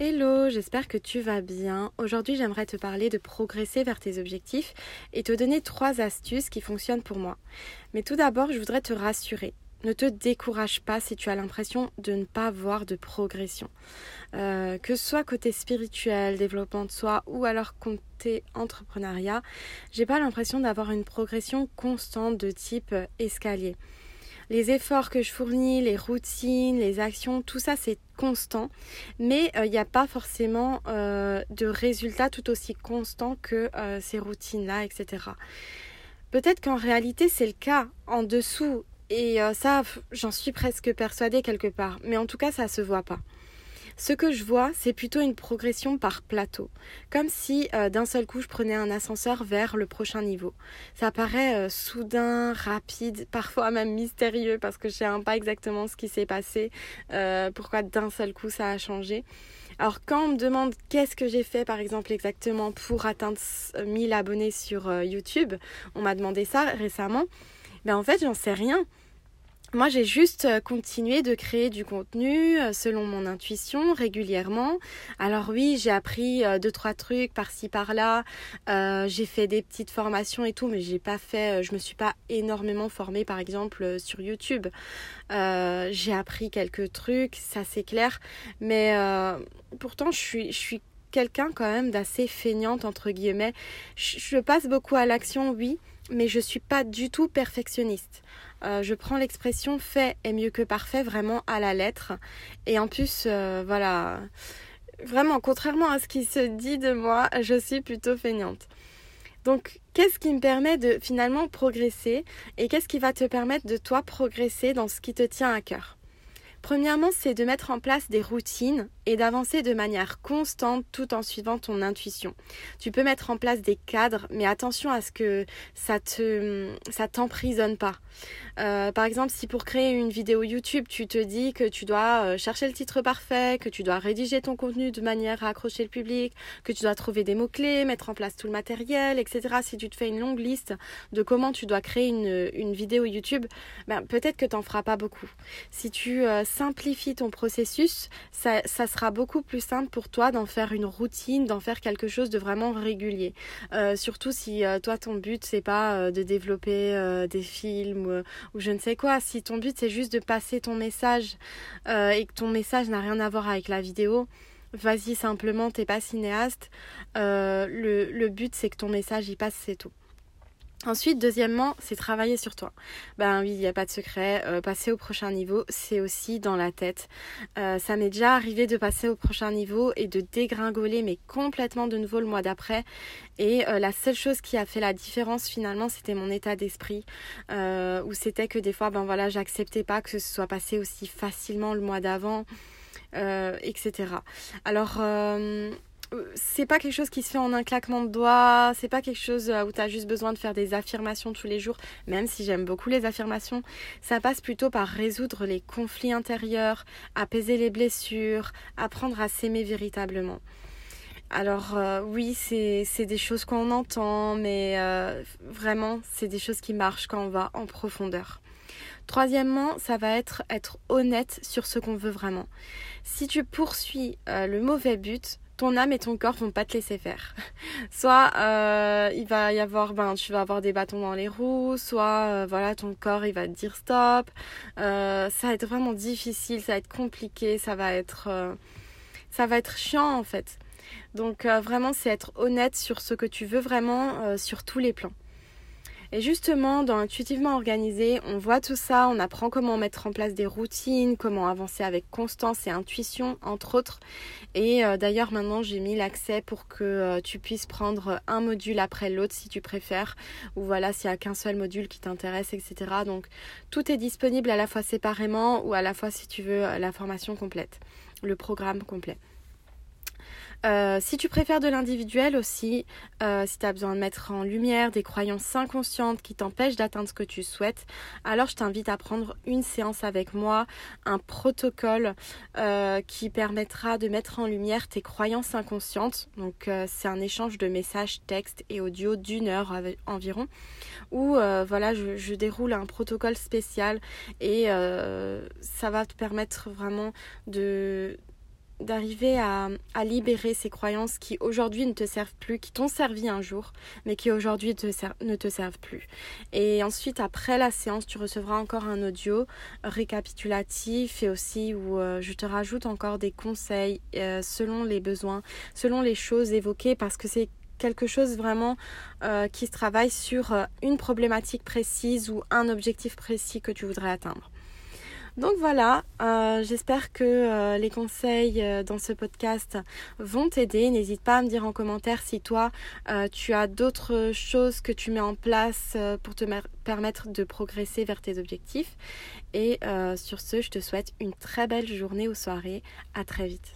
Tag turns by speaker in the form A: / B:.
A: Hello, j'espère que tu vas bien. Aujourd'hui, j'aimerais te parler de progresser vers tes objectifs et te donner trois astuces qui fonctionnent pour moi. Mais tout d'abord, je voudrais te rassurer. Ne te décourage pas si tu as l'impression de ne pas voir de progression. Euh, que ce soit côté spirituel, développement de soi ou alors côté entrepreneuriat, j'ai pas l'impression d'avoir une progression constante de type escalier les efforts que je fournis, les routines, les actions, tout ça c'est constant, mais euh, il n'y a pas forcément euh, de résultats tout aussi constants que euh, ces routines-là, etc. Peut-être qu'en réalité c'est le cas en dessous, et ça j'en suis presque persuadée quelque part, mais en tout cas ça se voit pas. Ce que je vois, c'est plutôt une progression par plateau, comme si euh, d'un seul coup je prenais un ascenseur vers le prochain niveau. Ça paraît euh, soudain, rapide, parfois même mystérieux parce que je sais pas exactement ce qui s'est passé, euh, pourquoi d'un seul coup ça a changé. Alors quand on me demande qu'est-ce que j'ai fait par exemple exactement pour atteindre 1000 abonnés sur YouTube, on m'a demandé ça récemment, ben en fait j'en sais rien. Moi, j'ai juste euh, continué de créer du contenu euh, selon mon intuition régulièrement. Alors oui, j'ai appris euh, deux trois trucs par-ci par-là. j'ai fait des petites formations et tout, mais j'ai pas fait. je me suis pas énormément formée, par exemple sur YouTube. j'ai appris quelques trucs, ça c'est clair. Mais pourtant, je suis, je suis quelqu'un quand même d'assez feignante entre guillemets. je passe beaucoup à l'action, oui, mais je suis pas du tout perfectionniste. Euh, je prends l'expression fait est mieux que parfait vraiment à la lettre. Et en plus, euh, voilà, vraiment, contrairement à ce qui se dit de moi, je suis plutôt feignante. Donc, qu'est-ce qui me permet de finalement progresser? Et qu'est-ce qui va te permettre de toi progresser dans ce qui te tient à cœur? Premièrement, c'est de mettre en place des routines et d'avancer de manière constante tout en suivant ton intuition. Tu peux mettre en place des cadres, mais attention à ce que ça te ça t'emprisonne pas. Euh, par exemple, si pour créer une vidéo YouTube, tu te dis que tu dois euh, chercher le titre parfait, que tu dois rédiger ton contenu de manière à accrocher le public, que tu dois trouver des mots-clés, mettre en place tout le matériel, etc. Si tu te fais une longue liste de comment tu dois créer une, une vidéo YouTube, ben, peut-être que tu n'en feras pas beaucoup. Si tu euh, simplifies ton processus, ça, ça sera beaucoup plus simple pour toi d'en faire une routine, d'en faire quelque chose de vraiment régulier. surtout si toi, ton but, c'est pas de développer des films ou je ne sais quoi. Si ton but c'est juste de passer ton message euh, et que ton message n'a rien à voir avec la vidéo, vas-y simplement, t'es pas cinéaste. Euh, le, le but c'est que ton message y passe, c'est tout. Ensuite, deuxièmement, c'est travailler sur toi. Ben oui, il n'y a pas de secret. Euh, passer au prochain niveau, c'est aussi dans la tête. Euh, ça m'est déjà arrivé de passer au prochain niveau et de dégringoler, mais complètement de nouveau le mois d'après. Et euh, la seule chose qui a fait la différence finalement, c'était mon état d'esprit, où c'était que des fois, ben voilà, j'acceptais pas que ce soit passé aussi facilement le mois d'avant. etc. Alors, c'est pas quelque chose qui se fait en un claquement de doigts, c'est pas quelque chose euh, où tu as juste besoin de faire des affirmations tous les jours, même si j'aime beaucoup les affirmations. Ça passe plutôt par résoudre les conflits intérieurs, apaiser les blessures, apprendre à s'aimer véritablement. Alors euh, oui, c'est des choses qu'on entend, mais euh, vraiment, c'est des choses qui marchent quand on va en profondeur. Troisièmement, ça va être être honnête sur ce qu'on veut vraiment. Si tu poursuis le mauvais but, ton âme et ton corps vont pas te laisser faire. Soit euh, il va y avoir, ben tu vas avoir des bâtons dans les roues, soit euh, voilà ton corps il va te dire stop. Euh, ça va être vraiment difficile, ça va être compliqué, ça va être, ça va être chiant en fait. Donc vraiment c'est être honnête sur ce que tu veux vraiment sur tous les plans. Et justement, dans Intuitivement Organisé, on voit tout ça, on apprend comment mettre en place des routines, comment avancer avec constance et intuition, entre autres. Et euh, d'ailleurs, maintenant, j'ai mis l'accès pour que euh, tu puisses prendre un module après l'autre si tu préfères, ou voilà, s'il n'y a qu'un seul module qui t'intéresse, etc. Donc, tout est disponible à la fois séparément ou à la fois si tu veux la formation complète, le programme complet. Euh, si tu préfères de l'individuel aussi, euh, si tu as besoin de mettre en lumière des croyances inconscientes qui t'empêchent d'atteindre ce que tu souhaites, alors je t'invite à prendre une séance avec moi, un protocole euh, qui permettra de mettre en lumière tes croyances inconscientes. Donc c'est un échange de messages, textes et audio d'une heure environ, où voilà, je, je, déroule un protocole spécial et ça va te permettre vraiment de d'arriver à, libérer ces croyances qui aujourd'hui ne te servent plus, qui t'ont servi un jour, mais qui aujourd'hui ne te servent plus. Et ensuite, après la séance, tu recevras encore un audio récapitulatif et aussi où euh, je te rajoute encore des conseils euh, selon les besoins, selon les choses évoquées, parce que c'est quelque chose vraiment euh, qui se travaille sur une problématique précise ou un objectif précis que tu voudrais atteindre. Donc voilà, euh, j'espère que euh, les conseils euh, dans ce podcast vont t'aider. N'hésite pas à me dire en commentaire si toi, tu as d'autres choses que tu mets en place pour te permettre de progresser vers tes objectifs. Et sur ce, je te souhaite une très belle journée ou soirée. À très vite.